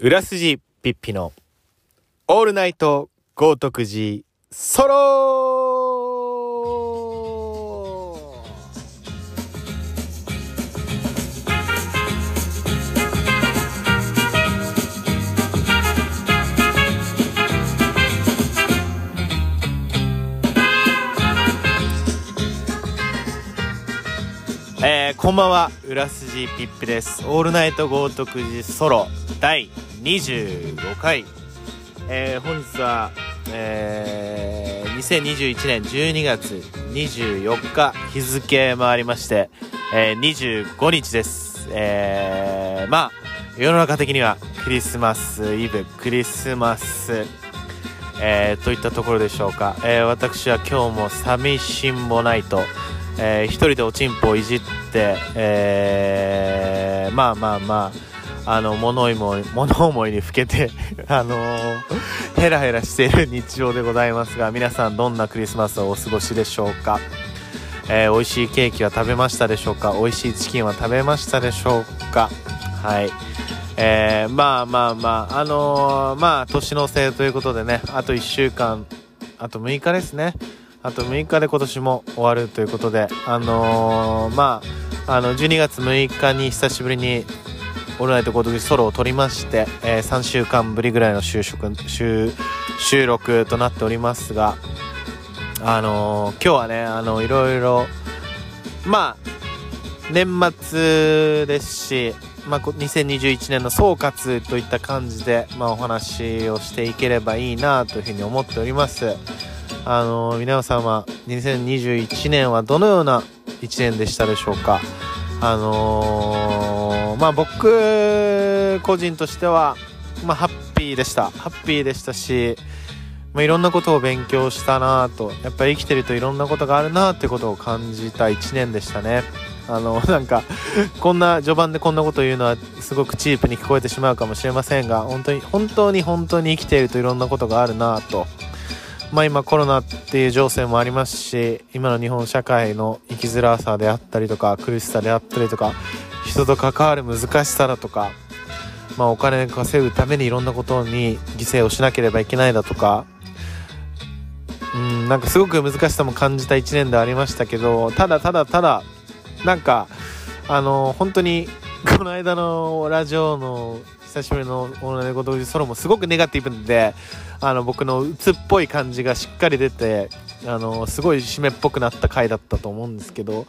裏筋ピッピのオールナイト豪徳寺ソロえー、こんばんは。裏筋ピッピです。オールナイト豪徳寺ソロ第25回、えー、本日は、えー、2021年12月24日日付回りまして、えー、25日です、えー、まあ世の中的にはクリスマスイブクリスマスえー、といったところでしょうか、えー、私は今日も寂しんぼないと、えー、一人でおちんぽをいじって、えー、まあまあまああの物思い物思いにふけて あのー、ヘラヘラしている日常でございますが皆さんどんなクリスマスをお過ごしでしょうか、えー、美味しいケーキは食べましたでしょうか？美味しいチキンは食べましたでしょうか？はい。えー、まあまあまああのー、まあ年のせいということでねあと1週間あと6日ですね。あと6日で今年も終わるということであのー、まああの12月6日に久しぶりにオールナイトコードソロを撮りまして、えー、3週間ぶりぐらいの収録収収録となっておりますがあのー、今日はねあのいろいろまあ年末ですしまあ、2021年の総括といった感じで、まあ、お話をしていければいいなというふうに思っております。あの皆様2021年はどのような1年でしたでしょうか？あのー、まあ僕個人としては、まあ、ハッピーでした。ハッピーでしたし、まあ、いろんなことを勉強したなと。やっぱり生きてるといろんなことがあるなってことを感じた1年でしたね。あの なんかこんな序盤でこんなこと言うのはすごくチープに聞こえてしまうかもしれませんが本当に本当に本当に生きているといろんなことがあるなとまあ今コロナっていう情勢もありますし今の日本社会の生きづらさであったりとか苦しさであったりとか人と関わる難しさだとかまあお金稼ぐためにいろんなことに犠牲をしなければいけないだとかうんなんかすごく難しさも感じた1年でありましたけどただただただなんかあの本当にこの間のラジオの久しぶりの「オールナイト同時ソロ」もすごくネガティブであの僕の鬱っぽい感じがしっかり出てあのすごい締めっぽくなった回だったと思うんですけど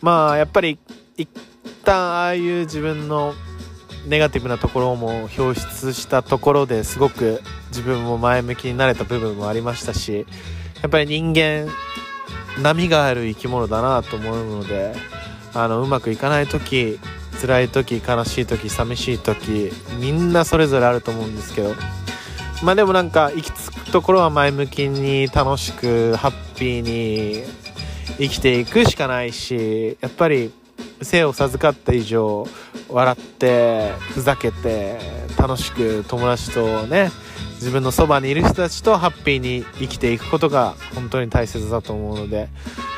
まあやっぱり一旦ああいう自分のネガティブなところも表出したところですごく自分も前向きになれた部分もありましたしやっぱり人間波がある生き物だなと思うのであのうまくいかない時辛い時悲しい時寂しい時みんなそれぞれあると思うんですけどまあでもなんか行き着くところは前向きに楽しくハッピーに生きていくしかないしやっぱり生を授かった以上笑ってふざけて楽しく友達とね自分のそばにいる人たちとハッピーに生きていくことが本当に大切だと思うので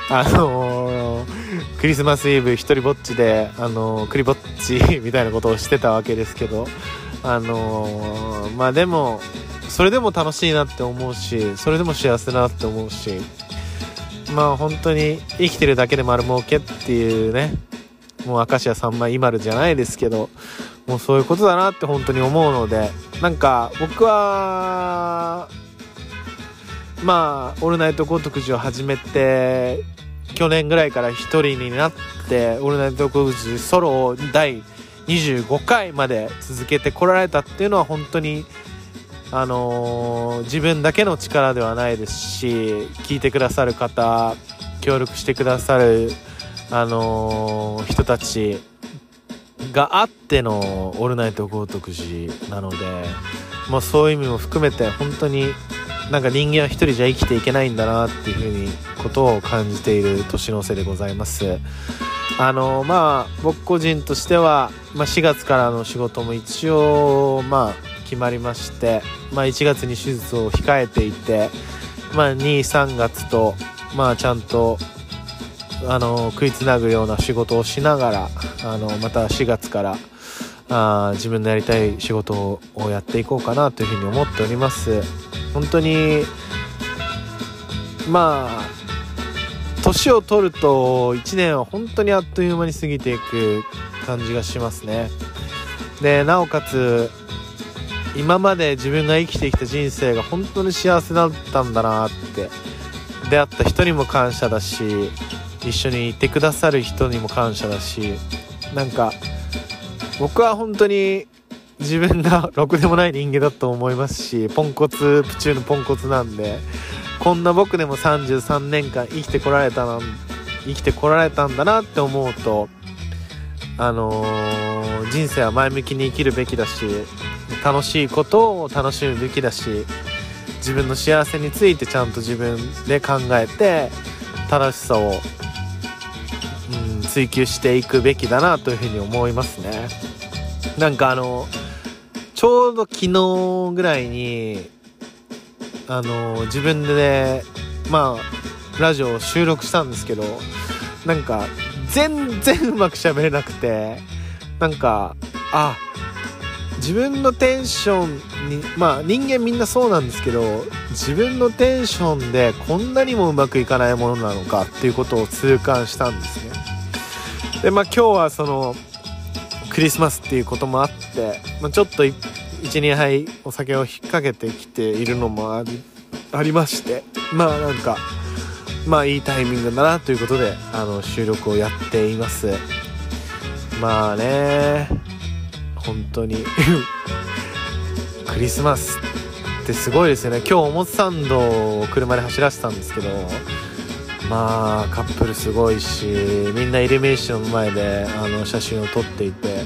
あのー、クリスマスイブ一人ぼっちで、あのー、クリぼっちみたいなことをしてたわけですけどあのー、まあでもそれでも楽しいなって思うしそれでも幸せだなって思うしまあ本当に生きてるだけで丸儲けっていうねもう明石家さんまイマルじゃないですけどもうそういうことだなって本当に思うのでなんか僕はまあ「オールナイト豪徳寺」を始めて去年ぐらいから一人になって「オールナイト豪徳寺」ソロを第25回まで続けてこられたっていうのは本当にあのー、自分だけの力ではないですし聞いてくださる方協力してくださる、あのー、人たちがあっての「オールナイト豪徳寺」なのでもうそういう意味も含めて本当になんか人間は一人じゃ生きていけないんだなっていうふうにことを感じている年の瀬でございます。あのまあ僕個人としては、まあ、4月からの仕事も一応まあ決まりまして、まあ、1月に手術を控えていて、まあ、23月と、まあ、ちゃんとあの食いつなぐような仕事をしながらあのまた4月からあ自分のやりたい仕事をやっていこうかなというふうに思っております。本当にまあ年を取ると1年は本当にあっという間に過ぎていく感じがしますね。でなおかつ今まで自分が生きてきた人生が本当に幸せだったんだなって。出会った人にも感謝だし一緒にいてくださる人にも感謝だしなんか僕は本当に自分が ろくでもない人間だと思いますしポンコツプチューのポンコツなんでこんな僕でも33年間生きてこられたな生きてこられたんだなって思うとあのー、人生は前向きに生きるべきだし楽しいことを楽しむべきだし自分の幸せについてちゃんと自分で考えて正しさを、うん、追求していくべきだなというふうに思いますね。なんかあのちょうど昨日ぐらいにあの自分で、ね、まあラジオを収録したんですけどなんか全然うまく喋れなくてなんかあ自分のテンションにまあ人間みんなそうなんですけど自分のテンションでこんなにもうまくいかないものなのかっていうことを痛感したんですね。でまあ今日はそのクリスマスっていうこともあって、まあ、ちょっと12杯お酒を引っ掛けてきているのもありありましてまあなんかまあいいタイミングだなということであの収録をやっています。まあね。本当に。クリスマスってすごいですよね。今日おもつサンドを車で走らせたんですけどまあカップルすごいしみんなイルミネーションの前であの写真を撮っていて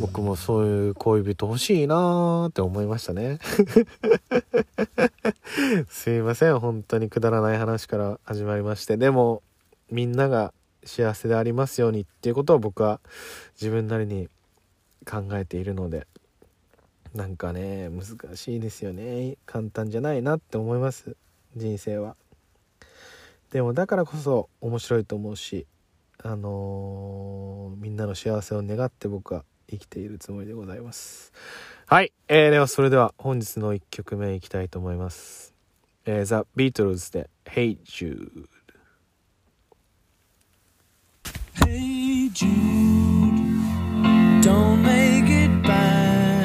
僕もそういう恋人欲しいなーって思いましたね。すいません本当にくだらない話から始まりまして。でもみんなが幸せでありますようにっていうことを僕は自分なりに考えているのでなんかね難しいですよね。簡単じゃないなって思います。人生は。でもだからこそ面白いと思うしあのー、みんなの幸せを願って僕は生きているつもりでございます。はい、えー、ではそれでは本日の1曲目いきたいと思います、えー、ザ・ビートルズで「Hey Jude」Hey Jude Don't make it bad.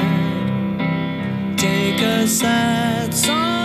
Take a sad song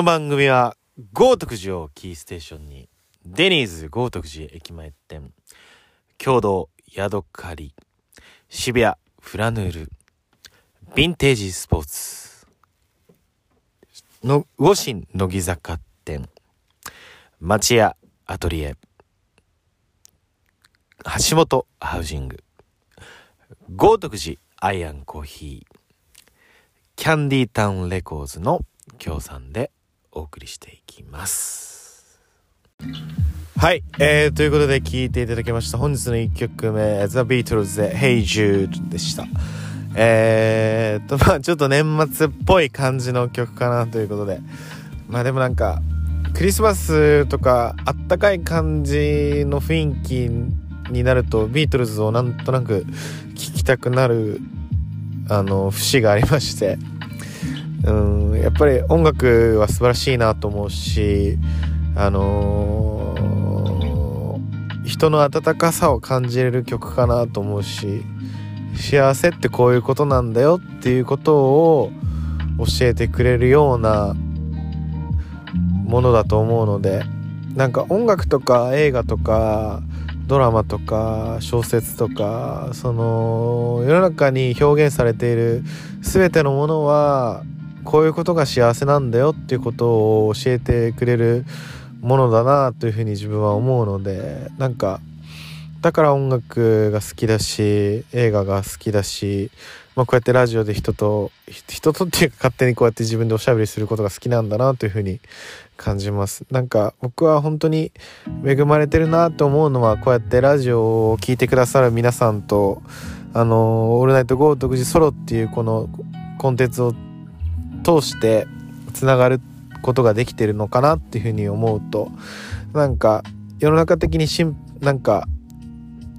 この番組は豪徳寺をキーステーションにデニーズ豪徳寺駅前店郷土ヤドカリ渋谷フラヌールヴィンテージスポーツのウォシン乃木坂店町屋アトリエ橋本ハウジング豪徳寺アイアンコーヒーキャンディータウンレコーズの協賛でお送りしていきます。はい、えー、ということで聴いていただきました。本日の1曲目 The Beatles で Hey Jude でした。えーとまあちょっと年末っぽい感じの曲かなということで。まあでもなんかクリスマスとかあったかい感じの雰囲気になるとビートルズをなんとなく聴きたくなるあの節がありまして。うんやっぱり音楽は素晴らしいなと思うしあのー、人の温かさを感じれる曲かなと思うし幸せってこういうことなんだよっていうことを教えてくれるようなものだと思うのでなんか音楽とか映画とかドラマとか小説とかその世の中に表現されている全てのものはこういうことが幸せなんだよっていうことを教えてくれるものだなというふうに自分は思うのでなんかだから音楽が好きだし映画が好きだし、まあ、こうやってラジオで人と人とっていうか勝手にこうやって自分でおしゃべりすることが好きなんだなというふうに感じます。なんか僕は本当に恵まれてるなと思うのはこうやってラジオを聴いてくださる皆さんとあの「オールナイトゴー独自ソロ」っていうこのコンテンツを通してつながることができてるのかなっていうふうに思うとなんか世の中的にしんなんか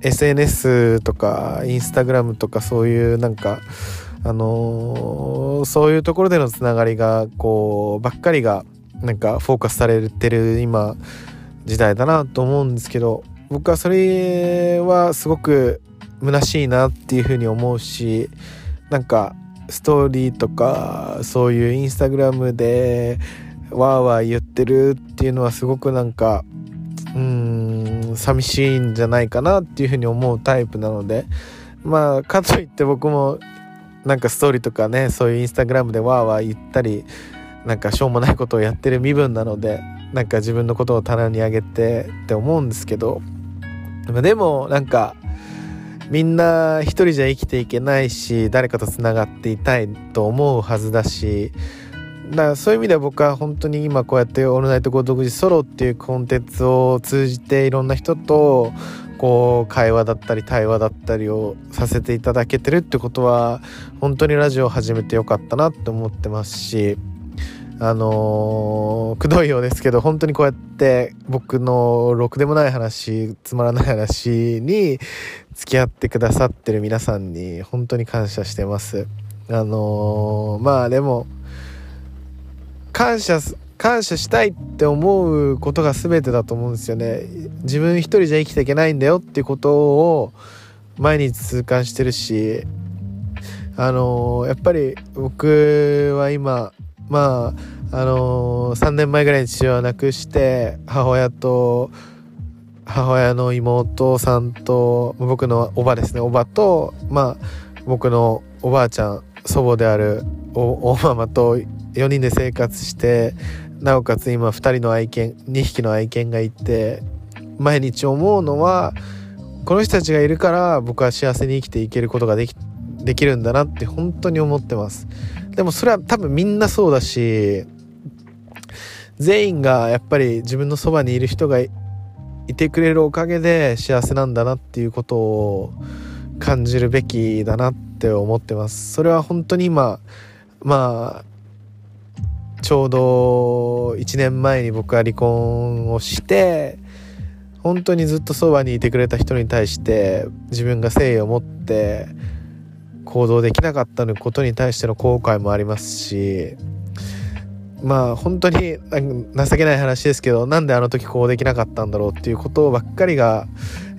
SNS とかインスタグラムとかそういうなんかあのー、そういうところでのつながりがこうばっかりがなんかフォーカスされてる今時代だなと思うんですけど僕はそれはすごく虚しいなっていうふうに思うしなんかストーリーとかそういうインスタグラムでわーわー言ってるっていうのはすごくなんかうん寂しいんじゃないかなっていうふうに思うタイプなので。まあかといって僕もなんかストーリーとかねそういうインスタグラムでわーわー言ったりなんかしょうもないことをやってる身分なのでなんか自分のことを棚に上げてって思うんですけど。でもなんかみんな一人じゃ生きていけないし誰かとつながっていたいと思うはずだしだからそういう意味では僕は本当に今こうやって「オールナイトゴー独自ソロ」っていうコンテンツを通じていろんな人とこう会話だったり対話だったりをさせていただけてるってことは本当にラジオを始めてよかったなって思ってますしあのー、くどいようですけど本当にこうやって僕のろくでもない話つまらない話に付き合ってくださってる皆さんに本当に感謝してます。あのー、まあでも感謝感謝したいって思うことが全てだと思うんですよね。自分一人じゃ生きていけないんだよっていうことを毎日痛感してるしあのー、やっぱり僕は今まああのー、3年前ぐらいに父親を亡くして母親と母親の妹さんと僕のおばですねおばとまあ僕のおばあちゃん祖母であるおおママと4人で生活してなおかつ今2人の愛犬2匹の愛犬がいて毎日思うのはこの人たちがいるから僕は幸せに生きていけることができできるんだなって本当に思ってます。でもそれは多分みんなそうだし全員がやっぱり自分のそばにいる人がいてくれるおかげで幸せなんだなっていうことを感じるべきだなって思ってます。それは本当に今まあちょうど1年前に僕は離婚をして本当にずっとそばにいてくれた人に対して自分が誠意を持って行動できなかったことに対しての後悔もありますしまあ本当に情けない話ですけどなんであの時こうできなかったんだろうっていうことばっかりが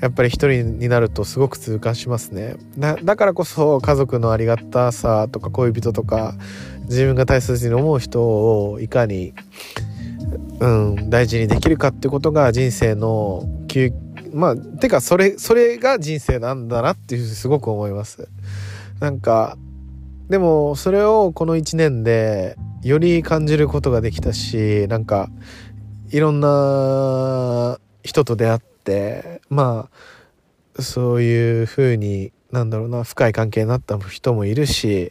やっぱり一人になるとすごく痛感しますね。だからこそ家族のありがたさとか恋人とか自分が大切に思う人をいかに、うん、大事にできるかってことが人生のまあてかそれそれが人生なんだなっていうふうにすごく思います。なんかでもそれをこの1年でより感じることができたしなんかいろんな人と出会ってまあそういうふうになんだろうな深い関係になった人もいるし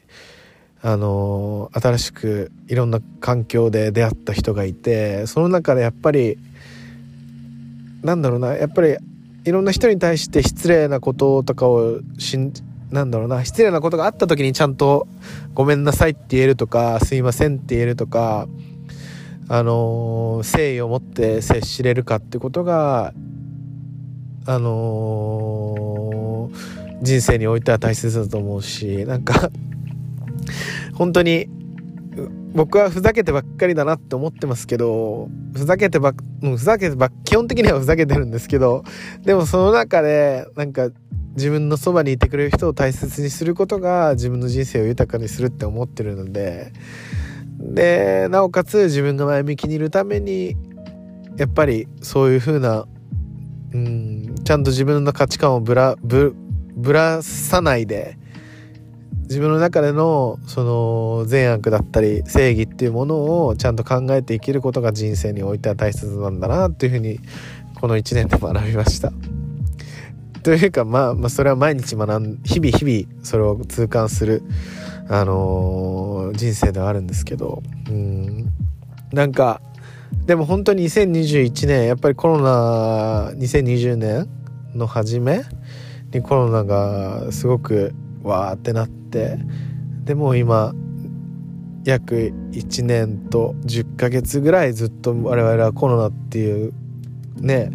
あの新しくいろんな環境で出会った人がいてその中でやっぱりなんだろうなやっぱりいろんな人に対して失礼なこととかをしんなんだろうな失礼なことがあった時にちゃんと「ごめんなさい」って言えるとか「すいません」って言えるとかあの誠意を持って接しれるかってことがあの人生においては大切だと思うしなんか本当に僕はふざけてばっかりだなって思ってますけどふざけてばっふざけてば基本的にはふざけてるんですけどでもその中でなんか自分のそばにいてくれる人を大切にすることが自分の人生を豊かにするって思ってるのででなおかつ自分が前向きにいるためにやっぱりそういう風なうんちゃんと自分の価値観をぶらぶぶらさないで自分の中でのその善悪だったり正義っていうものをちゃんと考えて生きることが人生においては大切なんだなというふうにこの1年で学びました。というか、まあ、まあそれは毎日学ん日々日々それを痛感する、あのー、人生ではあるんですけどうん。なんかでも本当に2021年やっぱりコロナ2020年の初めにコロナがすごくわーってなってでも今約1年と10ヶ月ぐらいずっと我々はコロナっていうね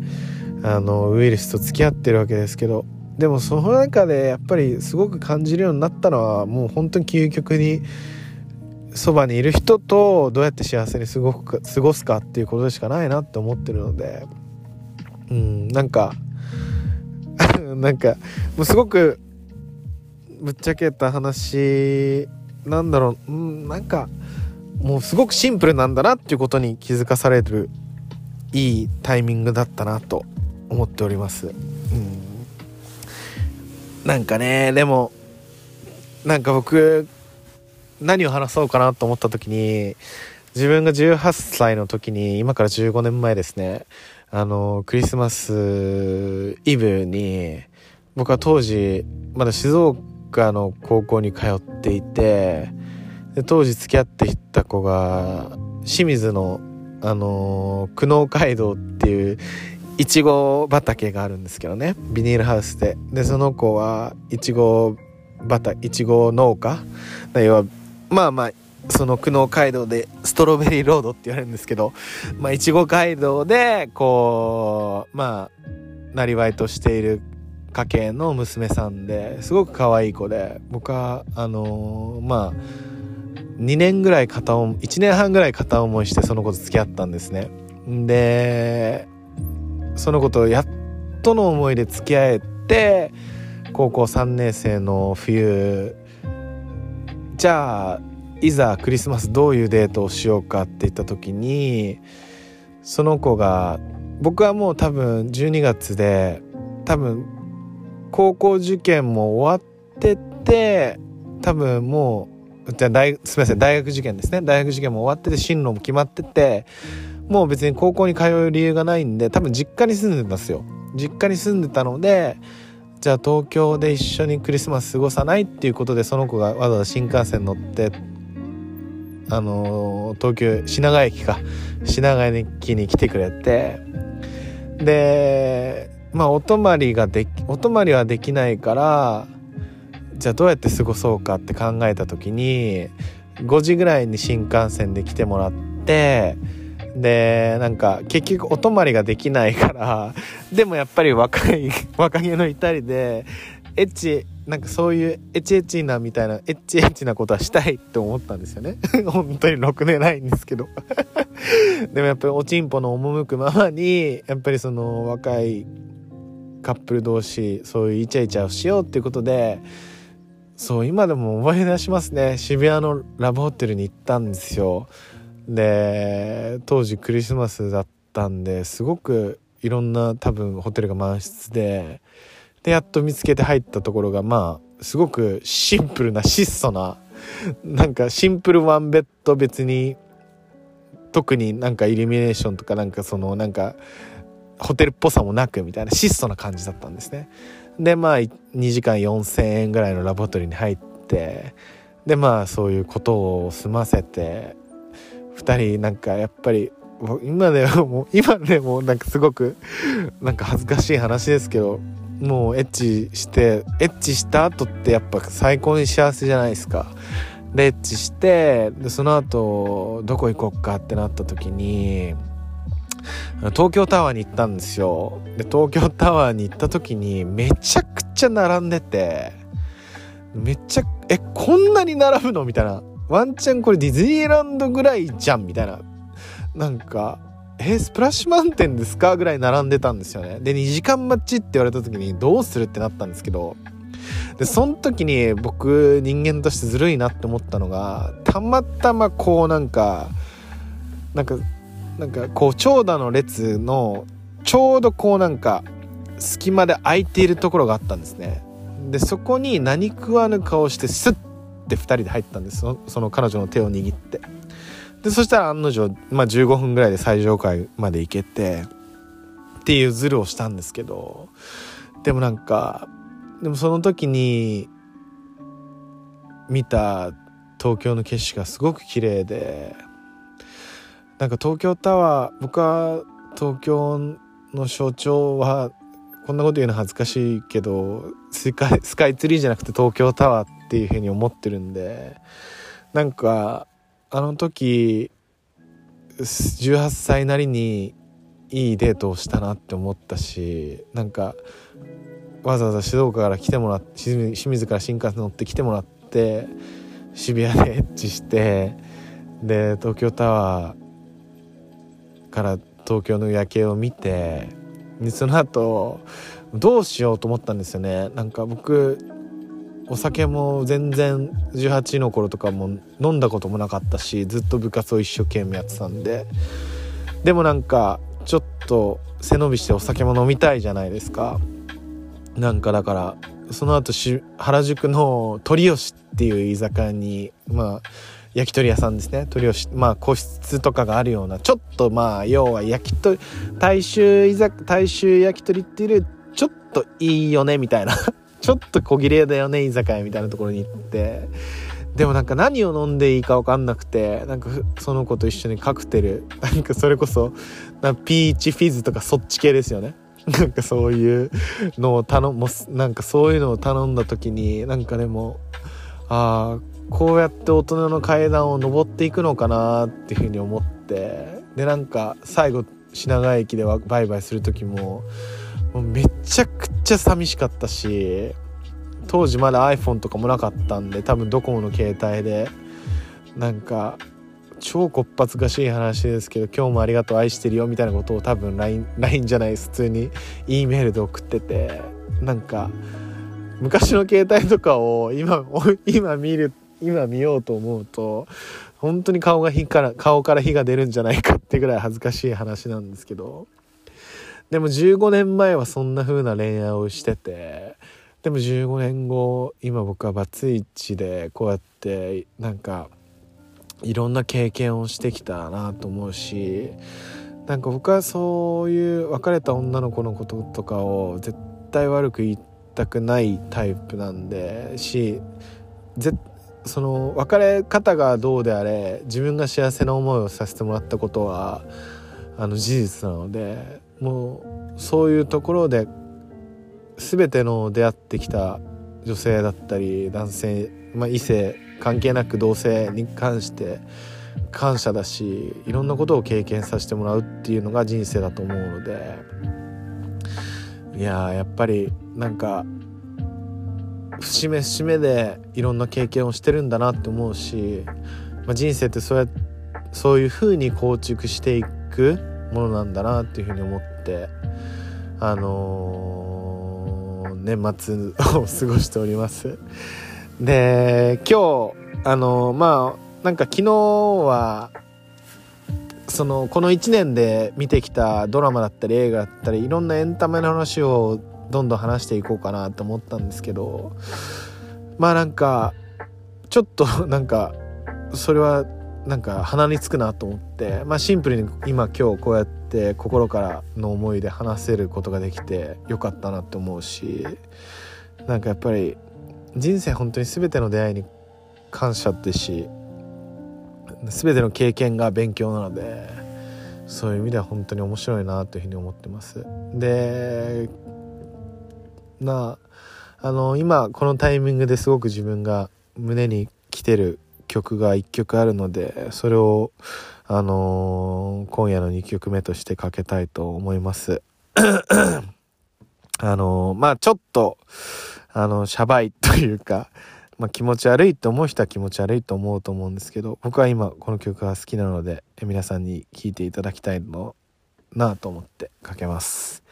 あのウイルスと付き合ってるわけですけどでもその中でやっぱりすごく感じるようになったのはもう本当に究極にそばにいる人とどうやって幸せに過ごく過ごすかっていうことでしかないなって思ってるのでうんなんか なんかもうすごくぶっちゃけた話なんだろううんなんかもうすごくシンプルなんだなっていうことに気づかされるいいタイミングだったなと思っております。うん、なんかねでもなんか僕何を話そうかなと思った時に自分が18歳の時に今から15年前ですねあのクリスマスイブに僕は当時まだ静岡の高校に通っていてで当時付き合っていた子が清水のあの久能街道っていういちご畑があるんですけどね。ビニールハウスで。でその子はいちご畑いちご農家。要はまあまあその久能街道でストロベリーロードって言われるんですけどまあいちご街道でこうまあなりわいとしている家系の娘さんですごく可愛い子で僕はあのー、まあ2年ぐらい片思い1年半ぐらい片思いしてその子と付き合ったんですね。でその子とやっとの思いで付き合えて高校3年生の冬じゃあいざクリスマスどういうデートをしようかって言った時にその子が僕はもう多分12月で多分高校受験も終わってて多分もうじゃ大すみません大学受験ですね。大学受験も終わってて進路も決まっててもう別に高校に通う理由がないんで多分実家に住んでたんですよ。実家に住んでたのでじゃあ東京で一緒にクリスマス過ごさないっていうことでその子がわざわざ新幹線乗ってあのー、東京品川駅か。品川駅に来てくれて。でまあお泊まりができお泊まりはできないからじゃあどうやって過ごそうかって考えた時に5時ぐらいに新幹線で来てもらってでなんか結局お泊まりができないからでもやっぱり若い 若気の至りでエッチなんかそういうエッチエッチなみたいなエッチエッチなことはしたいって思ったんですよね。本当にろくでないんですけど。でもやっぱりおちんぽの赴くままにやっぱりその若いカップル同士そういうイチャイチャをしようっていうことでそう今でも思い出しますね。渋谷のラブホテルに行ったんですよ。で当時クリスマスだったんですごくいろんな多分ホテルが満室ででやっと見つけて入ったところがまあすごくシンプルな質素ななんかシンプルワンベッド別に特になんかイルミネーションとかなんかそのなんかホテルっぽさもなくみたいな質素な感じだったんですね。でまあ2時間4,000円ぐらいのラボトリーに入ってでまあそういうことを済ませて2人なんかやっぱり今でも今でもなんかすごくなんか恥ずかしい話ですけどもうエッチしてエッチした後ってやっぱ最高に幸せじゃないですか。でエッチしてでその後どこ行こっかってなった時に東京タワーに行ったんですよ。で東京タワーに行った時にめちゃくちゃ並んでてめっちゃえこんなに並ぶの？みたいな。ワンチャンこれディズニーランドぐらいじゃんみたいな。なんかえスプラッシュマウンテンですか？ぐらい並んでたんですよね。で2時間待ちって言われた時にどうするってなったんですけど。でその時に僕人間としてずるいなって思ったのがたまたまこうなんかなんかなんかこう長蛇の列のちょうどこうなんか隙間で空いているところがあったんですね。でそこに何食わぬ顔してスッて2人で入ったんです。その彼女の手を握って。でそしたら案の定、まあ、15分ぐらいで最上階まで行けてっていうズルをしたんですけど。でもなんかでもその時に見た東京の景色がすごく綺麗でなんか東京タワー僕は東京の象徴はこんなこと言うの恥ずかしいけどスカイスカイツリーじゃなくて東京タワーっていうふうに思ってるんでなんかあの時18歳なりにいいデートをしたなって思ったしなんかわざわざ静岡から来てもらって清水から新幹線乗って来てもらって渋谷でエッチしてで東京タワーから東京の夜景を見てでその後どうしようと思ったんですよね。なんか僕お酒も全然18の頃とかも飲んだこともなかったしずっと部活を一生懸命やってたんで。でもなんかちょっと背伸びしてお酒も飲みたいじゃないですか。なんかだからその後し原宿の鳥吉っていう居酒屋にまあ焼き鳥屋さんですね。鳥をまあ個室とかがあるようなちょっとまあ要は焼き鳥大衆居酒大衆焼き鳥っていうちょっといいよねみたいな。ちょっと小切れだよね居酒屋みたいなところに行って。でもなんか何を飲んでいいか分かんなくてなんかその子と一緒にカクテル。なんかそれこそなピーチフィズとかそっち系ですよね。なんかそういうのを頼もなんかそういうのを頼んだ時になんかでもああこうやって大人の階段を上っていくのかなっていうふうに思ってでなんか最後品川駅ではバイバイする時ももうめちゃくちゃ寂しかったし当時まだ iPhone とかもなかったんで多分ドコモの携帯でなんか超こっぱずかしい話ですけど今日もありがとう愛してるよみたいなことを多分 LINE, LINE じゃない普通に E メールで送っててなんか昔の携帯とかを今 今見る今見ようと思うと本当に顔が火から顔から火が出るんじゃないかってぐらい恥ずかしい話なんですけど。でも15年前はそんな風な恋愛をしててでも15年後今僕はバツイチでこうやってなんかいろんな経験をしてきたなと思うしなんか僕はそういう別れた女の子のこととかを絶対悪く言いたくないタイプなんでし絶対その別れ方がどうであれ自分が幸せな思いをさせてもらったことはあの事実なのでもうそういうところで全ての出会ってきた女性だったり男性、まあ、異性関係なく同性に関して感謝だしいろんなことを経験させてもらうっていうのが人生だと思うのでいややっぱりなんか節目節目でいろんな経験をしてるんだなって思うし、まあ、人生ってそうやそういう風に構築していくものなんだなっていうふうに思ってあのー、年末を過ごしております。で今日あのー、まあなんか昨日はそのこの1年で見てきたドラマだったり映画だったりいろんなエンタメの話をどんどん話していこうかなと思ったんですけどまあなんかちょっと なんかそれはなんか鼻につくなと思って、まあ、シンプルに今今日こうやって心からの思いで話せることができてよかったなって思うしなんかやっぱり人生本当に全ての出会いに感謝ってし全ての経験が勉強なのでそういう意味では本当に面白いなというふうに思ってます。でなあの今このタイミングですごく自分が胸に来てる曲が1曲あるのでそれをあのー、今夜の2曲目としてかけたいと思います。あのー、まあちょっとあのシャバいというかまあ、気持ち悪いと思う人は気持ち悪いと思うと思うんですけど僕は今この曲が好きなので皆さんに聴いていただきたいのなと思ってかけます。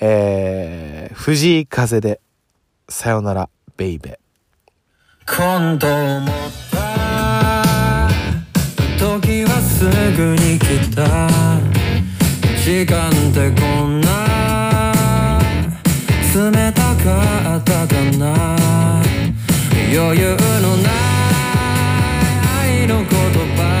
えー、藤井風でさよならベイベ今度思った時はすぐに来た。時間ってこんな。冷たかったかな。余裕のない愛の言葉。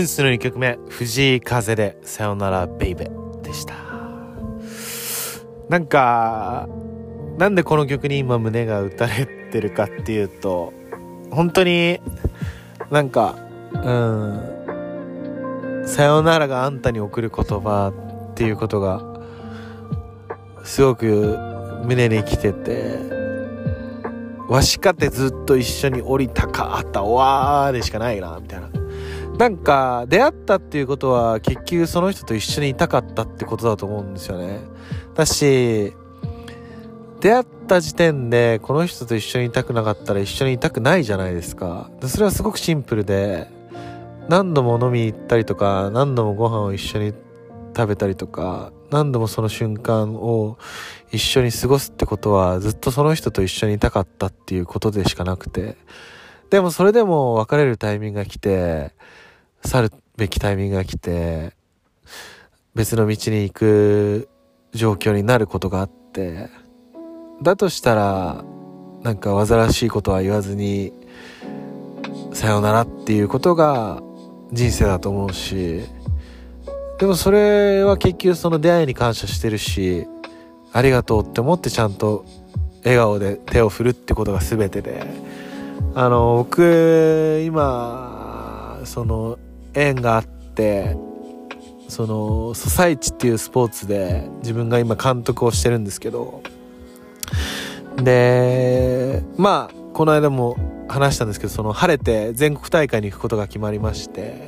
えー、本日の2曲目藤井風で「さよならベイベ」でした。なんかなんでこの曲に今胸が打たれてるかっていうと本当になんかうん「さよならがあんたに送る言葉」っていうことがすごく胸に来ててわしかてずっと一緒に降りたかったわーでしかないなみたいな。なんか出会ったっていうことは結局その人と一緒にいたかったってことだと思うんですよね。だし出会った時点でこの人と一緒にいたくなかったら一緒にいたくないじゃないですか。それはすごくシンプルで何度も飲みに行ったりとか何度もご飯を一緒に食べたりとか何度もその瞬間を一緒に過ごすってことはずっとその人と一緒にいたかったっていうことでしかなくて。でもそれでも別れるタイミングが来て去るべきタイミングが来て別の道に行く状況になることがあってだとしたらなんか煩わしいことは言わずにさようならっていうことが人生だと思うしでもそれは結局その出会いに感謝してるしありがとうって思ってちゃんと笑顔で手を振るってことが全てであの僕今その縁があってそのソサイチっていうスポーツで自分が今監督をしてるんですけど。でまあこの間も話したんですけどその晴れて全国大会に行くことが決まりまして。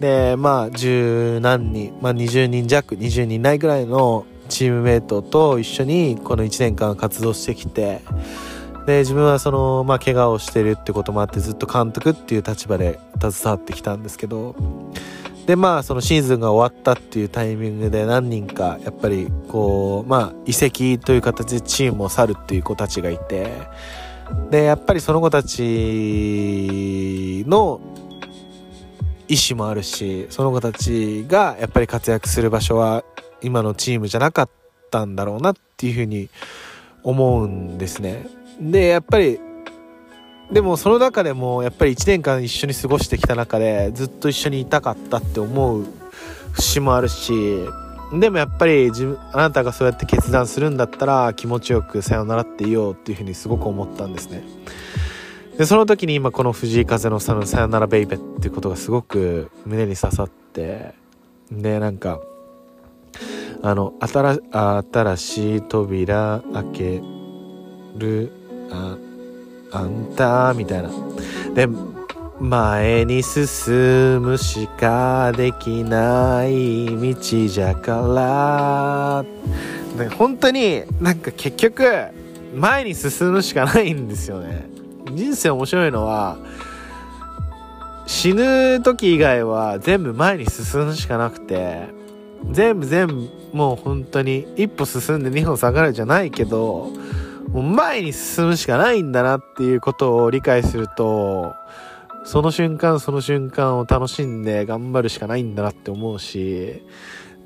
でまあ十何人、まあ、20人弱20人ないぐらいのチームメイトと一緒にこの1年間活動してきて。で自分はそのまあ怪我をしてるってこともあってずっと監督っていう立場で携わってきたんですけどでまあそのシーズンが終わったっていうタイミングで何人かやっぱりこうまあ移籍という形でチームを去るっていう子たちがいてでやっぱりその子たちの意思もあるしその子たちがやっぱり活躍する場所は今のチームじゃなかったんだろうなっていうふうに思うんですね。でやっぱりでもその中でもやっぱり1年間一緒に過ごしてきた中でずっと一緒にいたかったって思う節もあるしでもやっぱり自分あなたがそうやって決断するんだったら気持ちよくさよならって言おうっていうふうにすごく思ったんですね。でその時に今この藤井風のさの「さよならベイベ」っていうことがすごく胸に刺さってでなんかあの新新しい扉開けるああんたみたいな。で前に進むしかできない道じゃから。で本当になんか結局前に進むしかないんですよね。人生面白いのは死ぬ時以外は全部前に進むしかなくて。全部全部もう本当に一歩進んで二歩下がるじゃないけどもう前に進むしかないんだなっていうことを理解するとその瞬間その瞬間を楽しんで頑張るしかないんだなって思うし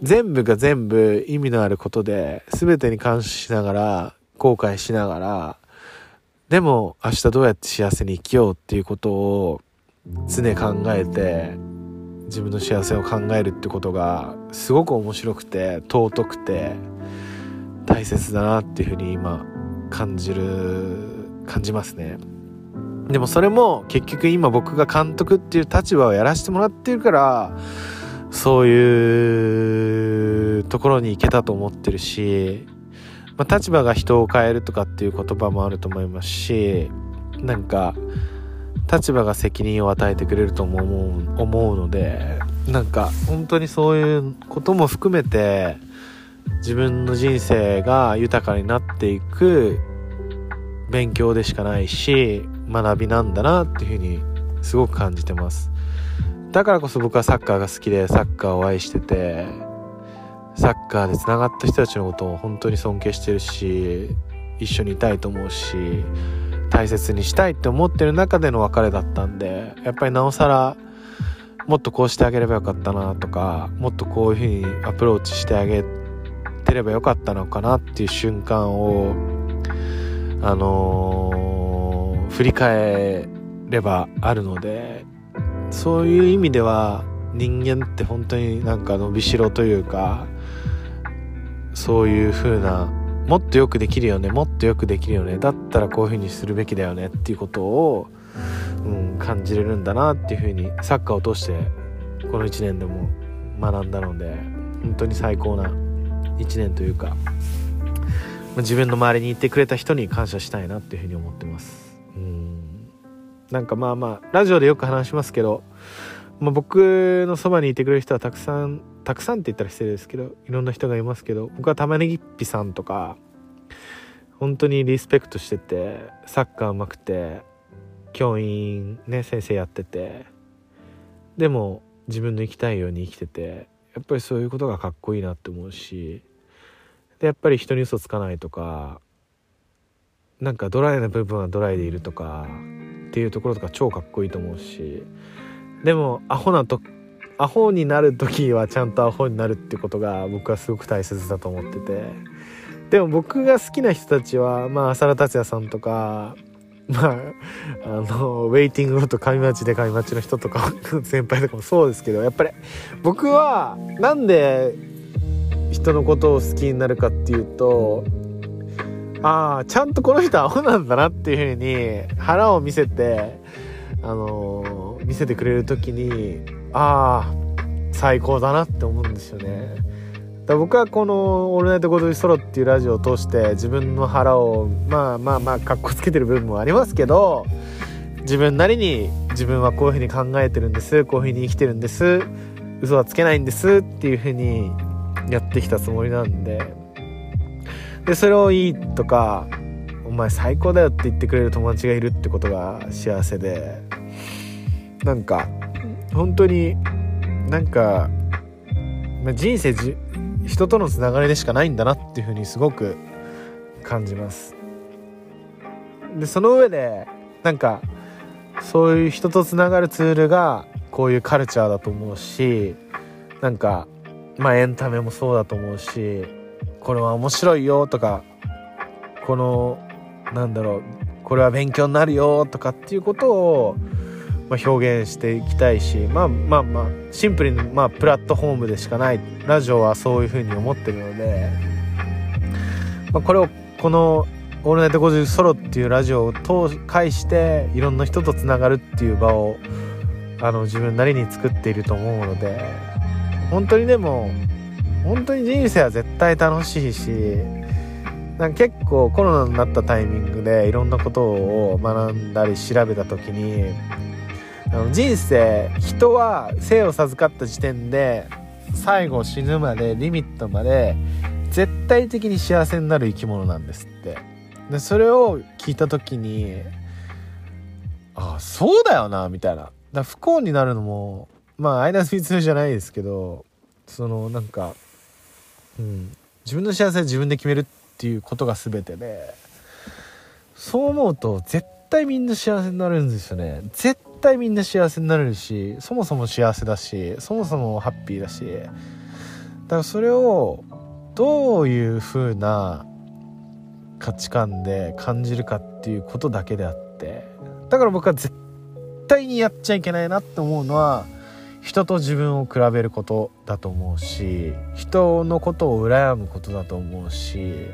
全部が全部意味のあることで全てに感謝しながら後悔しながらでも明日どうやって幸せに生きようっていうことを常考えて自分の幸せを考えるってことがすごく面白くて尊くて大切だなっていうふうに今感じる感じますね。でもそれも結局今僕が監督っていう立場をやらせてもらってるからそういうところに行けたと思ってるし、まあ、立場が人を変えるとかっていう言葉もあると思いますしなんか立場が責任を与えてくれると思う思うのでなんか本当にそういうことも含めて自分の人生が豊かになっていく勉強でしかないし学びなんだなっていうふうにすごく感じてます。だからこそ僕はサッカーが好きでサッカーを愛しててサッカーでつながった人たちのことを本当に尊敬してるし一緒にいたいと思うし大切にしたいって思ってる中での別れだったんでやっぱりなおさらもっとこうしてあげればよかったなとかもっとこういう風にアプローチしてあげてればよかったのかなっていう瞬間をあのー、振り返ればあるのでそういう意味では人間って本当になんか伸びしろというかそういう風なもっとよくできるよねもっとよくできるよねだったらこういう風にするべきだよねっていうことを、うん、感じれるんだなっていう風にサッカーを通してこの1年でも学んだので本当に最高な1年というか自分の周りにいてくれた人に感謝したいなっていう風に思ってます。うん。なんかまあまあラジオでよく話しますけど、まあ、僕のそばにいてくれる人はたくさんたくさんって言ったら失礼ですけどいろんな人がいますけど僕は玉ねぎっぴさんとか本当にリスペクトしててサッカーうまくて教員ね先生やっててでも自分の生きたいように生きててやっぱりそういうことがかっこいいなって思うしでやっぱり人に嘘つかないとかなんかドライな部分はドライでいるとかっていうところとか超かっこいいと思うしでもアホなとアホになる時はちゃんとアホになるってことが僕はすごく大切だと思ってて。でも僕が好きな人たちはまあ浅田達也さんとかまあ、あの、ウェイティングロード上町で上町の人とか、先輩とかもそうですけど、やっぱり僕はなんで人のことを好きになるかっていうと、ああ、ちゃんとこの人アホなんだなっていう風に腹を見せて、あの見せてくれる時に、ああ、最高だなって思うんですよね。だ僕はこの「オールナイトゴドイソロ」っていうラジオを通して自分の腹をまあまあまあかっこつけてる部分もありますけど自分なりに自分はこういうふうに考えてるんですこういうふうに生きてるんです嘘はつけないんですっていうふうにやってきたつもりなんで。でそれをいいとかお前最高だよって言ってくれる友達がいるってことが幸せで。なんか本当になんか、まあ、人生じ人とのつながりでしかないんだなっていうふうにすごく感じます。でその上でなんかそういう人とつながるツールがこういうカルチャーだと思うしなんかまあエンタメもそうだと思うしこれは面白いよとかこのなんだろうこれは勉強になるよとかっていうことをまあ、表現していきたいしまあまあまあシンプルにまあプラットフォームでしかないラジオはそういうふうに思ってるので、まあ、これをこの「オールナイト50ソロ」っていうラジオを通介していろんな人とつながるっていう場をあの自分なりに作っていると思うので本当にでも本当に人生は絶対楽しいしなんか結構コロナになったタイミングでいろんなことを学んだり調べた時にあの人生人は生を授かった時点で最後死ぬまでリミットまで絶対的に幸せになる生き物なんですって。でそれを聞いた時にああそうだよなみたいな。だ不幸になるのもまあ間光じゃないですけどそのなんか、うん、自分の幸せは自分で決めるっていうことが全てでそう思うと絶対みんな幸せになるんですよね。絶対みんな幸せになれるしそもそも幸せだしそもそもハッピーだし。だからそれをどういう風な価値観で感じるかっていうことだけであって。だから僕は絶対にやっちゃいけないなって思うのは人と自分を比べることだと思うし人のことを羨むことだと思うし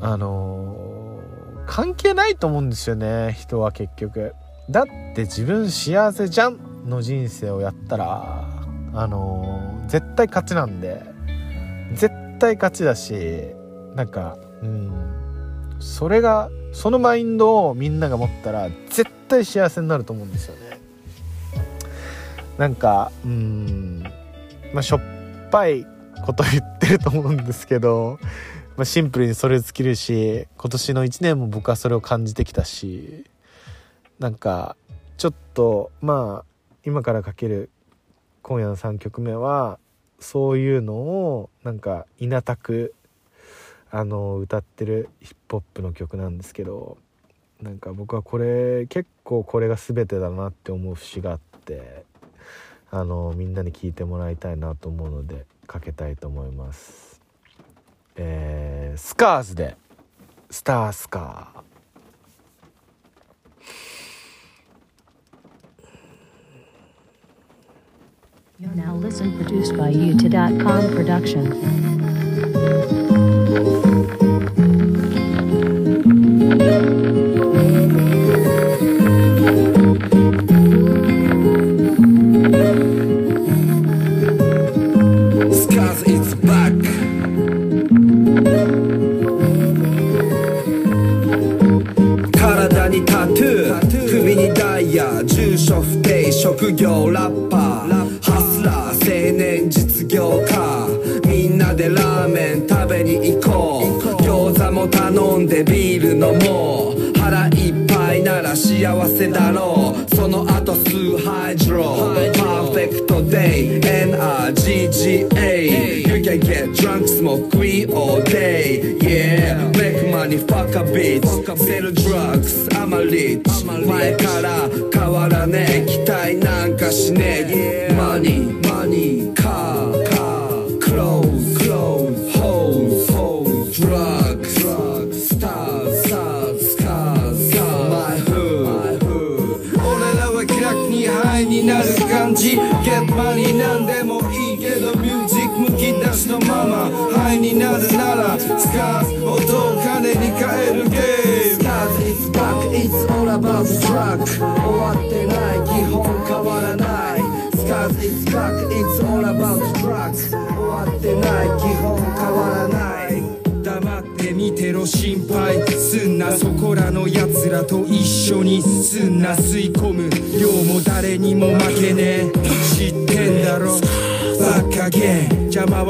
あのー、関係ないと思うんですよね人は結局。だって自分幸せじゃんの人生をやったらあのー、絶対勝ちなんで絶対勝ちだしなんかうんそれがそのマインドをみんなが持ったら絶対幸せになると思うんですよね。なんかうんまあしょっぱいこと言ってると思うんですけど、まあ、シンプルにそれ尽きるし今年の1年も僕はそれを感じてきたしなんかちょっとまあ今からかける今夜の3曲目はそういうのをなんか稲たくあの歌ってるヒップホップの曲なんですけどなんか僕はこれ結構これが全てだなって思う節があってあのみんなに聞いてもらいたいなと思うのでかけたいと思います。えー、スカーズでスタースカー。You're now listen produced by yuta.com production.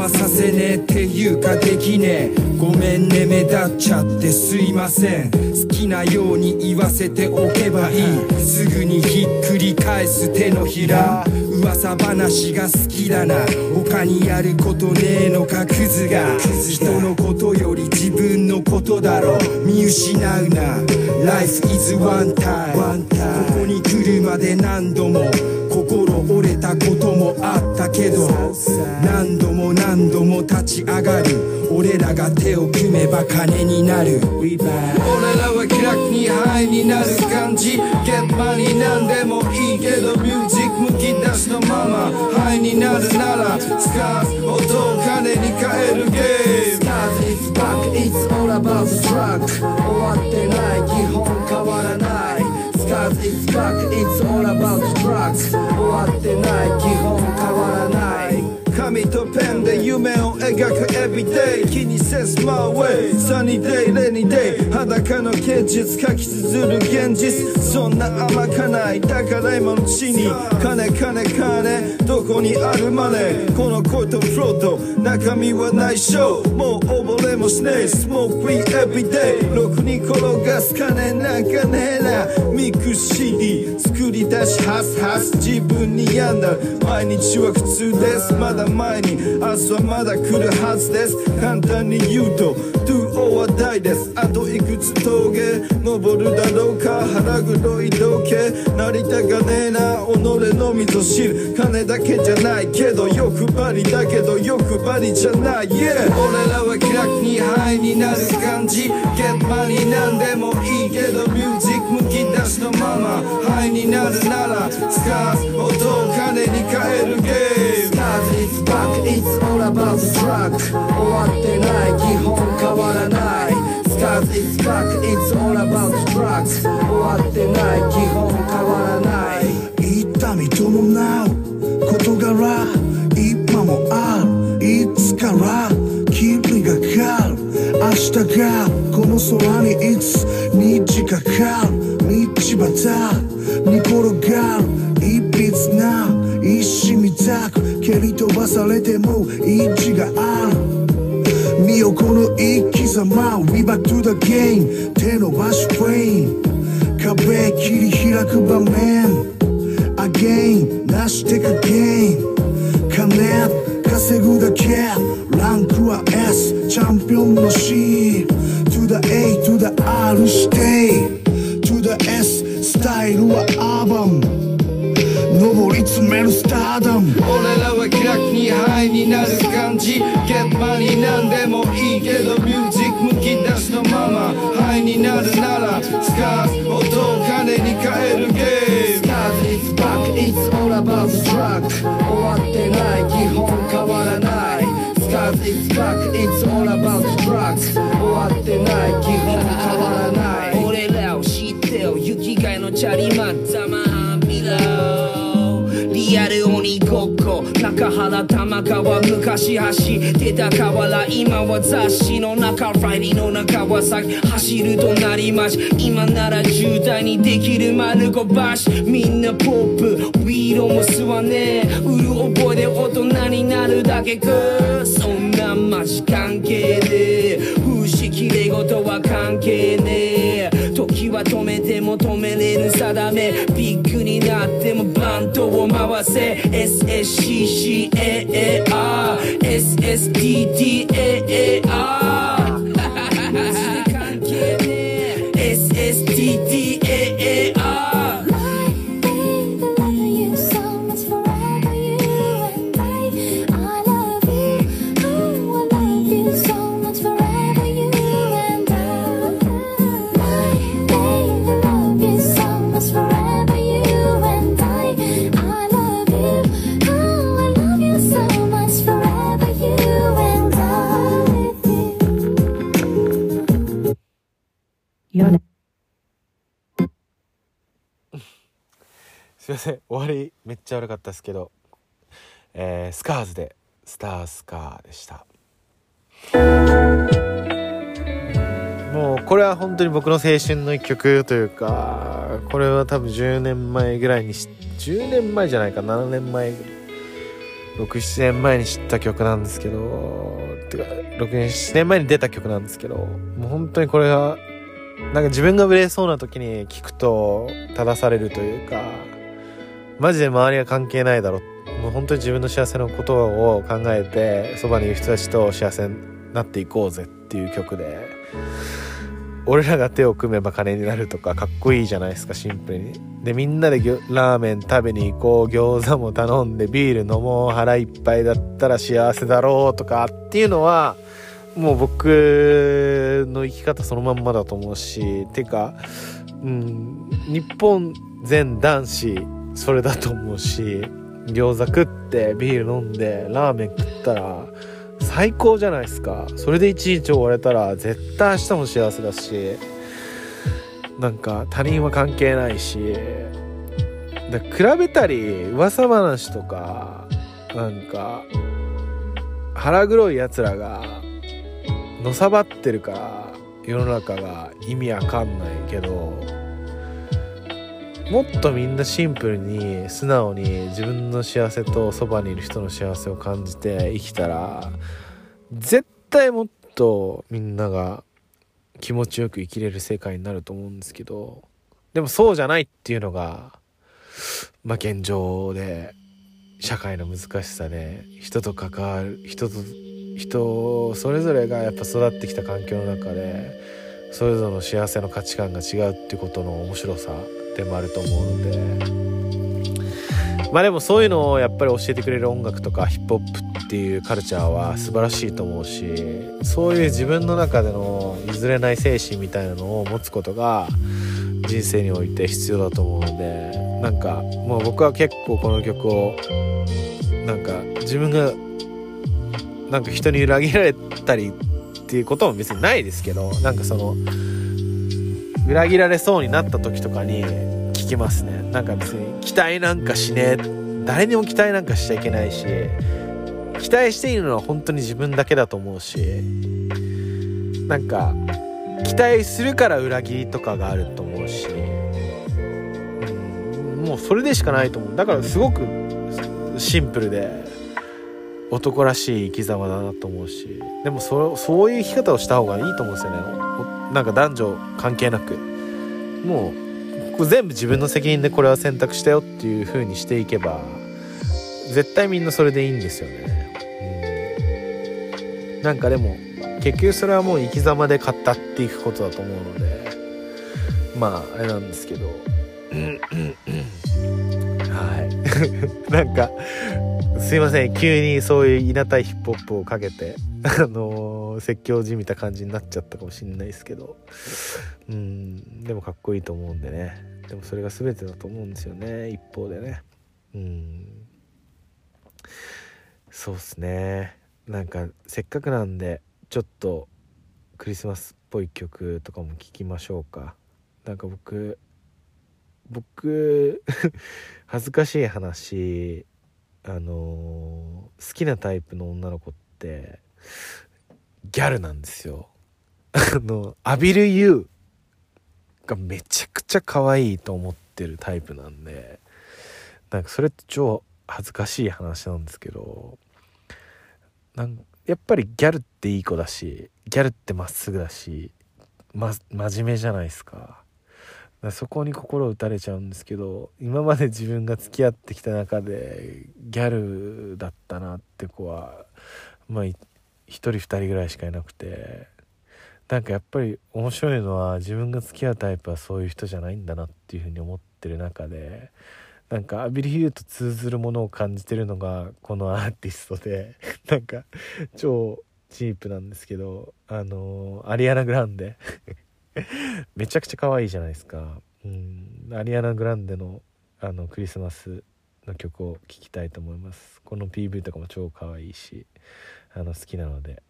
はさせねえっていうかできねえ。ごめんね目立っちゃってすいません。好きなように言わせておけばいい。すぐにひっくり返す手のひら。噂話が好きだな。他にやることねえのかクズが。人のことより自分のことだろ見失うな。Life is one time ここに来るまで何度もこともあったけど何度も何度も立ち上がる俺らが手を組めば金になる。俺らは気楽にハイになる感じ。Get money なんでもいいけどミュージックむき出しのままハイになるならスカーズ音を金に変えるゲーム。Scars it's back it's all about the drug 終わってない基本変わらない。Scars it's back it's all about the drugs 終わってない基本変わらない 紙とペンで夢を描く everyday 気にせず my way サニーデイレニーデイ裸の現実書き綴る現実。そんな甘かないだから今の地に。金金金。どこにあるマネーこの声とフロート。中身は内緒。もう溺れもしねえ Smoke weed everyday ろくに転がす金なんかねえな。ミックス CD 作り出しハスハス。自分に病んだ。毎日は苦痛です。まだ前に明日はまだ来るはずです。簡単に言うと Do or die です。あといくつ峠登るだろうか？腹黒い時計。なりたがねえな。己のみぞ知る。金だけじゃないけど欲張りだけど欲張りじゃない。Yeah! 俺らは気楽にハイになる感じ。Get money なんでもいいけどミュージックむき出しのままハイになるならスカーズ音を金に変えるゲーム。Scars it's back it's all about the drug 終わってない基本変わらない。Scars it's back it's all about the drugs 終わってない基本変わらない。痛み伴う事柄今もある。いつから霧がかる。明日がこの空にいつ虹かかる。道端に転がる。いびつな石みたく。蹴り飛ばされても意地がある。身をこの生き様 We back to the game 手伸ばしフレイン壁切り開く場面。It's back, it's all about drugs. 終わってない基本変わらない。俺らを知ってよ。雪えのチャリマンざまみろ。リアル鬼ごっこ。中原玉川昔走ってた河原。今は雑誌の中。ファイリーの中はさ走るとなりまし今なら渋滞にできる丸ごばし。みんなポップ。ウィーロも吸わねえ。売る覚えで大人になるだけ。かそんマジ関係ねえ風刺きれ事は関係ねえ。時は止めても止めれぬ定め。ビッグになってもバントを回せ。SSCCAAR ちゃ悪かったですけどえースカーズで「スタースカー」でした。もうこれは本当に僕の青春の一曲というかこれは多分10年前ぐらいにし10年前じゃないか7年前67年前に知った曲なんですけどてか67年前に出た曲なんですけどもう本当にこれがなんか自分がブレそうな時に聞くと正されるというかマジで周りは関係ないだろ。もう本当に自分の幸せのことを考えてそばにいる人たちと幸せになっていこうぜっていう曲で俺らが手を組めば金になるとかかっこいいじゃないですかシンプルに。でみんなでラーメン食べに行こう餃子も頼んでビール飲もう腹いっぱいだったら幸せだろうとかっていうのはもう僕の生き方そのまんまだと思うしてか、うん、日本全男子それだと思うし餃子食ってビール飲んでラーメン食ったら最高じゃないですか。それで一日終われたら絶対明日も幸せだしなんか他人は関係ないしだ比べたり噂話とかなんか腹黒いやつらがのさばってるから世の中が意味わかんないけどもっとみんなシンプルに素直に自分の幸せとそばにいる人の幸せを感じて生きたら絶対もっとみんなが気持ちよく生きれる世界になると思うんですけどでもそうじゃないっていうのがまあ現状で社会の難しさで人と関わる人と人それぞれがやっぱ育ってきた環境の中でそれぞれの幸せの価値観が違うってことの面白さ。でもあると思うので。まあでもそういうのをやっぱり教えてくれる音楽とかヒップホップっていうカルチャーは素晴らしいと思うしそういう自分の中での譲れない精神みたいなのを持つことが人生において必要だと思うので。なんかもう僕は結構この曲をなんか自分がなんか人に裏切られたりっていうことも別にないですけどなんかその裏切られそうになった時とかに聞きますね。なんか別に期待なんかしねえ。誰にも期待なんかしちゃいけないし。期待しているのは本当に自分だけだと思うし。なんか期待するから裏切りとかがあると思うし、うん、もうそれでしかないと思う。だからすごくシンプルで。男らしい生き様だなと思うし。でもそそういう生き方をした方がいいと思うんですよね。なんか男女関係なくもう全部自分の責任でこれは選択したよっていう風にしていけば絶対みんなそれでいいんですよね、うん、なんかでも結局それはもう生き様で語っていくことだと思うのでまああれなんですけど。はい。なんかすいません。急にそういういなたいヒップホップをかけて。あの説教じみた感じになっちゃったかもしれないですけど。うんでもかっこいいと思うんでね。でもそれが全てだと思うんですよね一方でね。うん。そうっすね。なんかせっかくなんでちょっとクリスマスっぽい曲とかも聴きましょうか。なんか僕僕 恥ずかしい話あのー好きなタイプの女の子ってギャルなんですよ。あのアビル・ユーがめちゃくちゃ可愛いと思ってるタイプなんでなんかそれって超恥ずかしい話なんですけどなんやっぱりギャルっていい子だしギャルってまっすぐだし、ま、真面目じゃないですか。そこに心打たれちゃうんですけど今まで自分が付き合ってきた中でギャルだったなって子はまあ人二人ぐらいしかいなくてなんかやっぱり面白いのは自分が付き合うタイプはそういう人じゃないんだなっていうふうに思ってる中でなんかアビリヒューと通ずるものを感じてるのがこのアーティストで なんか超チープなんですけどあのアリアナ・グランデ。めちゃくちゃ可愛いじゃないですか。うんアリアナ・グランデのあのクリスマスの曲を聴きたいと思います。この PV とかも超可愛いし。あの好きなので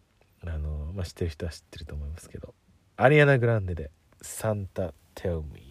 あの、まあ、知ってる人は知ってると思いますけどアリアナ・グランデで「サンタ・テオミ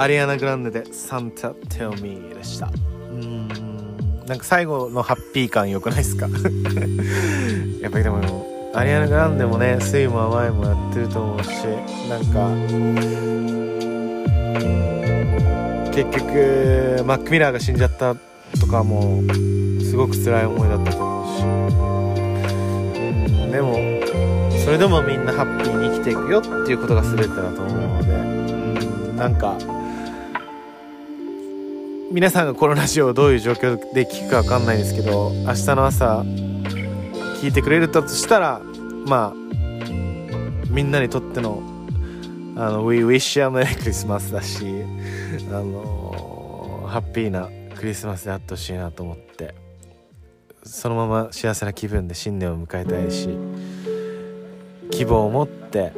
アリアナ・グランデで「サンタ・テルミー」でした。うん。なんか最後のハッピー感良くないですか？やっぱりでもアリアナ・グランデもね「酸いも甘いもやってると思うしなんか結局マック・ミラーが死んじゃったとかもすごく辛い思いだったと思うし。うん。でもそれでもみんなハッピーに生きていくよっていうことが全てだと思うのでうん。なんか皆さんがこのラジオをどういう状況で聞くか分かんないですけど明日の朝聞いてくれるとしたらまあみんなにとってのあの We wish you a Merry Christmas だしあのハッピーなクリスマスであってほしいなと思ってそのまま幸せな気分で新年を迎えたいし希望を持って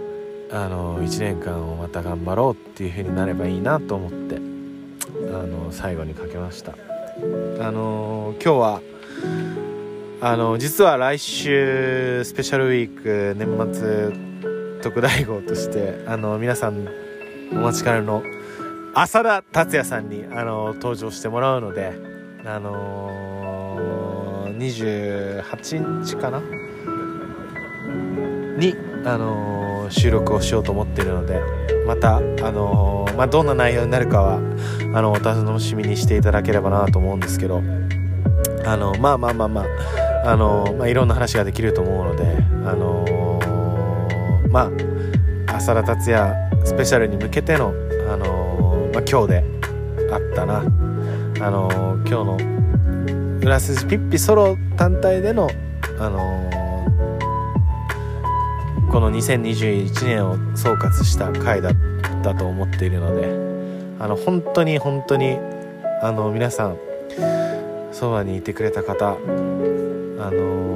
あの1年間をまた頑張ろうっていう風になればいいなと思っての最後にかけました。あの今日はあの実は来週スペシャルウィーク年末特大号としてあの皆さんお待ちかねの浅田達也さんにあの登場してもらうのであのー、28日かな？に、あのー収録をしようと思っているのでまた、あのーまあ、どんな内容になるかはあのお楽しみにしていただければなと思うんですけどあのまあまあまあまああのまあ、いろんな話ができると思うのであのーまあ浅田達也スペシャルに向けてのあのまあ、今日であったな。あのー今日の裏筋ピッピソロ単体でのあのこの2021年を総括した回だったと思っているのであの本当に本当にあの皆さんそばにいてくれた方あのー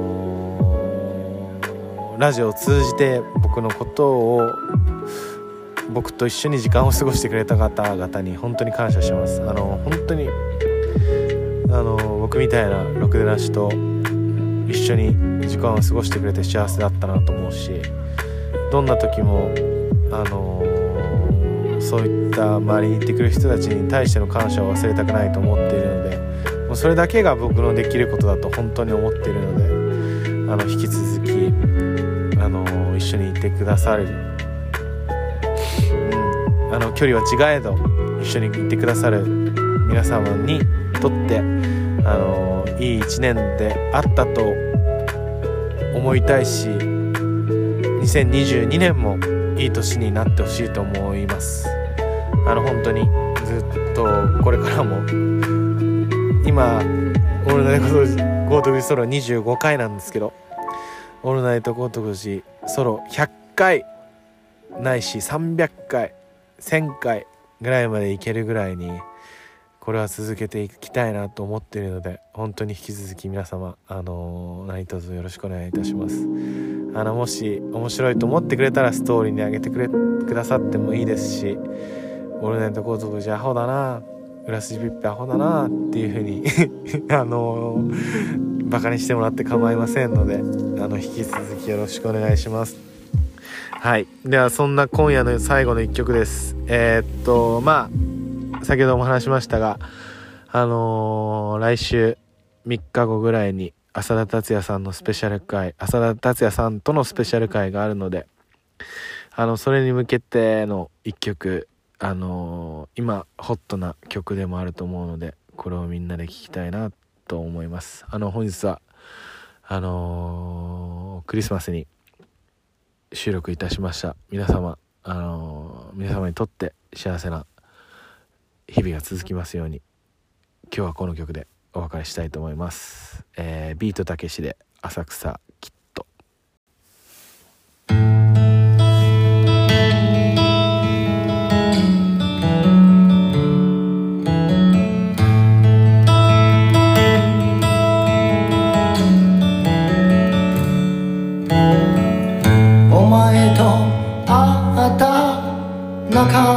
ラジオを通じて僕のことを僕と一緒に時間を過ごしてくれた方々に本当に感謝します。あの本当にあの僕みたいなろくでなしと一緒に時間を過ごしてくれて幸せだったなと思うしどんな時もあのそういった周りにいてくる人たちに対しての感謝を忘れたくないと思っているのでもうそれだけが僕のできることだと本当に思っているのであの引き続きあの一緒にいてくださる、うん、あの距離は違えど一緒にいてくださる。皆様にとってあのいい一年であったと思いたいし2022年もいい年になってほしいと思います。あの本当にずっとこれからも今「オールナイトゴートグジソロ」25回なんですけど「オールナイトゴートグジソロ」100回ないし300回1000回ぐらいまでいけるぐらいにこれは続けていきたいなと思っているので本当に引き続き皆様あの何卒よろしくお願いいたします。あのもし面白いと思ってくれたらストーリーに上げてくれくださってもいいですし「オールナイトゴートグジアホだな裏筋ピッペアホだな」っていう風に あのバカにしてもらって構いませんのであの引き続きよろしくお願いします。はい。ではそんな今夜の最後の一曲です。えーっとまあ先ほども話しましたがあのー来週3日後ぐらいに浅田達也さんのスペシャル回浅田達也さんとのスペシャル回があるのであのそれに向けての一曲あのー今ホットな曲でもあると思うのでこれをみんなで聴きたいなと思います。あの本日はあのークリスマスに収録いたしました皆様あのー皆様にとって幸せな日々が続きますように今日はこの曲でお別れしたいと思います、えービートたけしで浅草きっとお前と会った中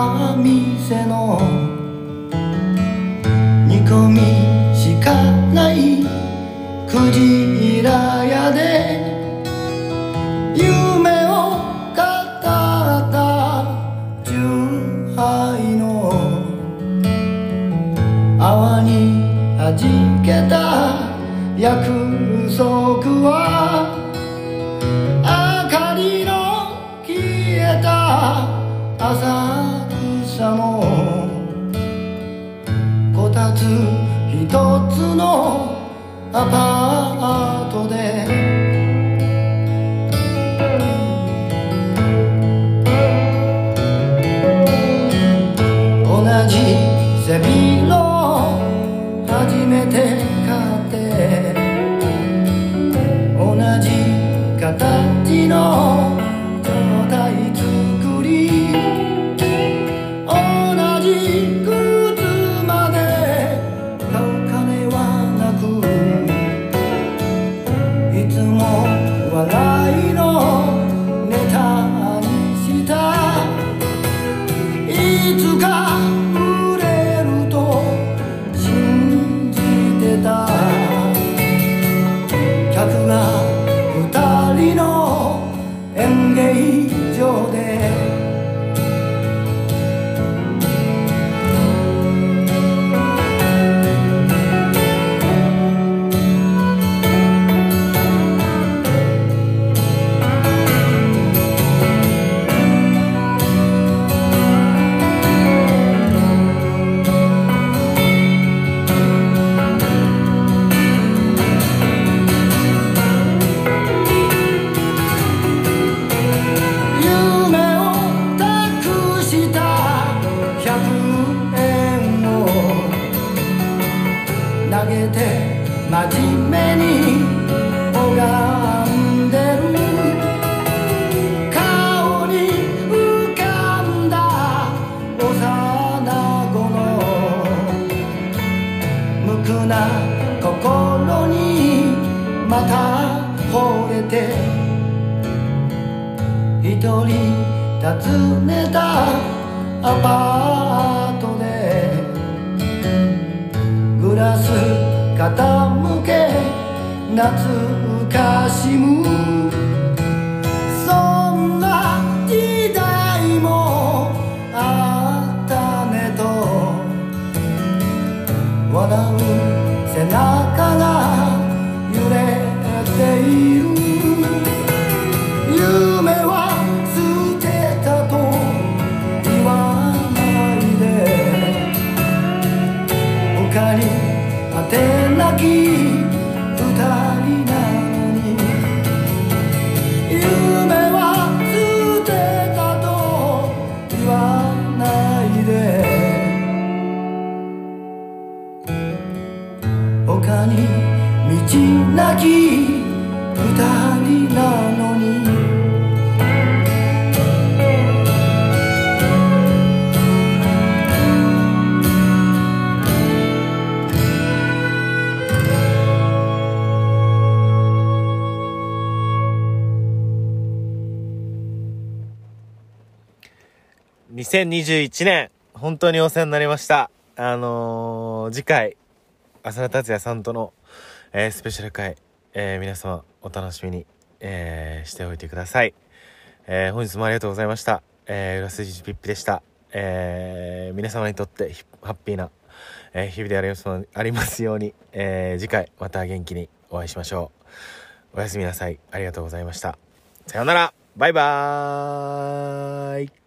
げて真面目に拝んでる。顔に浮かんだ幼子の無垢な心にまた惚れて一人訪ねたアパート。ラス傾け懐かしむなき二人なのに2021年、本当にお世話になりました。あのー次回、浅田達也さんとの、えースペシャル回、えー皆様お楽しみに、えーしておいてください。えー本日もありがとうございました。えー、裏筋ピッピでした。えー皆様にとってハッピーな、えー日々でありますありますように、えー次回また元気にお会いしましょう。おやすみなさい。ありがとうございました。さようなら。バイバーイ。